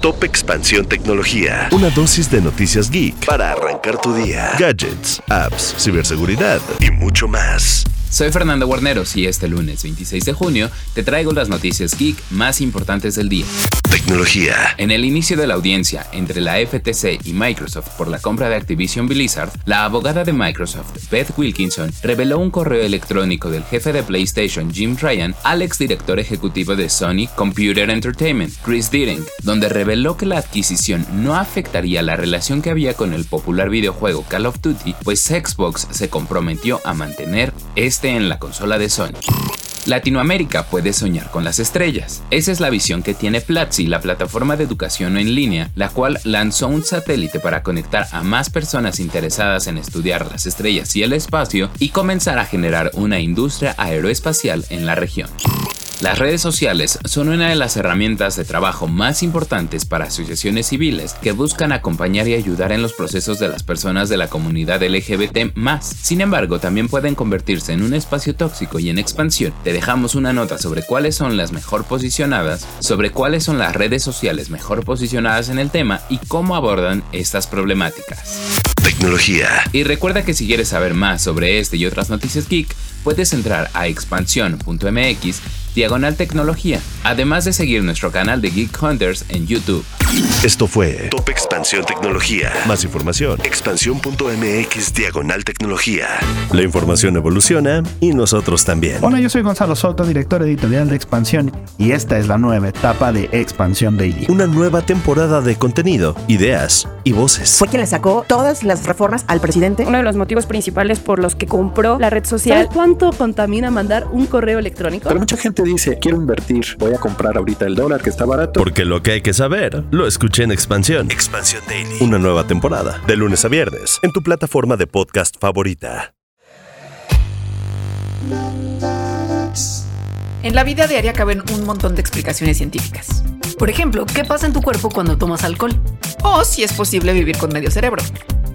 Top Expansión Tecnología. Una dosis de noticias geek para arrancar tu día. Gadgets, apps, ciberseguridad y mucho más. Soy Fernando Guarneros y este lunes 26 de junio te traigo las noticias geek más importantes del día. Tecnología. En el inicio de la audiencia entre la FTC y Microsoft por la compra de Activision Blizzard, la abogada de Microsoft, Beth Wilkinson, reveló un correo electrónico del jefe de PlayStation, Jim Ryan, al exdirector ejecutivo de Sony Computer Entertainment, Chris Deering, donde reveló que la adquisición no afectaría la relación que había con el popular videojuego Call of Duty, pues Xbox se comprometió a mantener este en la consola de Sony. Latinoamérica puede soñar con las estrellas. Esa es la visión que tiene Platzi, la plataforma de educación en línea, la cual lanzó un satélite para conectar a más personas interesadas en estudiar las estrellas y el espacio y comenzar a generar una industria aeroespacial en la región. Las redes sociales son una de las herramientas de trabajo más importantes para asociaciones civiles que buscan acompañar y ayudar en los procesos de las personas de la comunidad LGBT Sin embargo, también pueden convertirse en un espacio tóxico y en expansión. Te dejamos una nota sobre cuáles son las mejor posicionadas, sobre cuáles son las redes sociales mejor posicionadas en el tema y cómo abordan estas problemáticas. Tecnología. Y recuerda que si quieres saber más sobre este y otras noticias geek, puedes entrar a expansión.mx diagonal tecnología, además de seguir nuestro canal de Geek Hunters en YouTube. Esto fue Top Expansión Tecnología. Más información, expansión.mx diagonal tecnología. La información evoluciona y nosotros también. Hola, yo soy Gonzalo Soto, director editorial de Expansión, y esta es la nueva etapa de Expansión Daily. Una nueva temporada de contenido, ideas y voces. Fue quien le sacó todas las reformas al presidente. Uno de los motivos principales por los que compró la red social. ¿Sabes cuánto contamina mandar un correo electrónico? Pero mucha gente dice, quiero invertir, voy a comprar ahorita el dólar que está barato. Porque lo que hay que saber, lo escuché en Expansión. Expansión Daily. Una nueva temporada, de lunes a viernes, en tu plataforma de podcast favorita. En la vida diaria caben un montón de explicaciones científicas. Por ejemplo, ¿qué pasa en tu cuerpo cuando tomas alcohol? O si es posible vivir con medio cerebro.